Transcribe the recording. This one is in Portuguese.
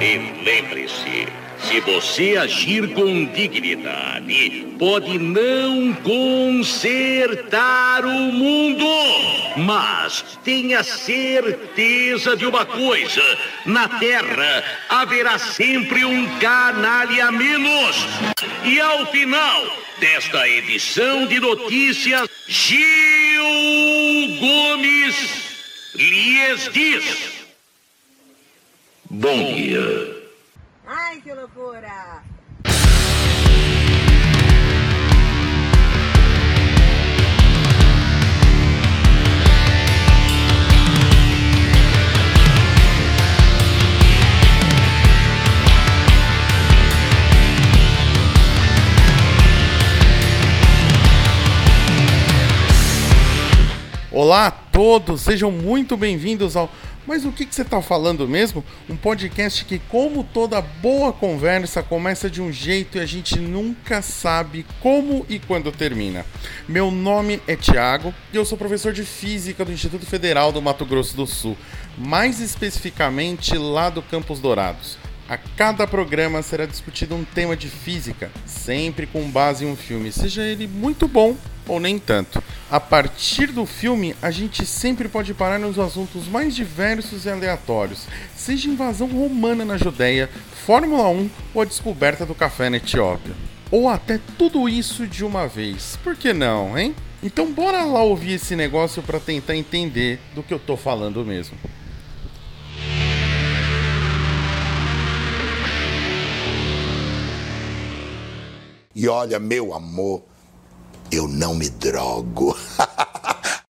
E lembre-se, se você agir com dignidade, pode não consertar o mundo. Mas tenha certeza de uma coisa: na Terra haverá sempre um canalha menos. E ao final desta edição de notícias, Gil Gomes lhes diz. Bom dia. Ai, que loucura! Olá a todos, sejam muito bem-vindos ao Mas o que, que você está falando mesmo? Um podcast que, como toda boa conversa, começa de um jeito e a gente nunca sabe como e quando termina. Meu nome é Tiago e eu sou professor de Física do Instituto Federal do Mato Grosso do Sul, mais especificamente lá do Campos Dourados. A cada programa será discutido um tema de física, sempre com base em um filme, seja ele muito bom ou nem tanto. A partir do filme, a gente sempre pode parar nos assuntos mais diversos e aleatórios, seja invasão romana na Judéia, Fórmula 1 ou a descoberta do café na Etiópia. Ou até tudo isso de uma vez. Por que não, hein? Então bora lá ouvir esse negócio para tentar entender do que eu tô falando mesmo. E olha, meu amor, eu não me drogo.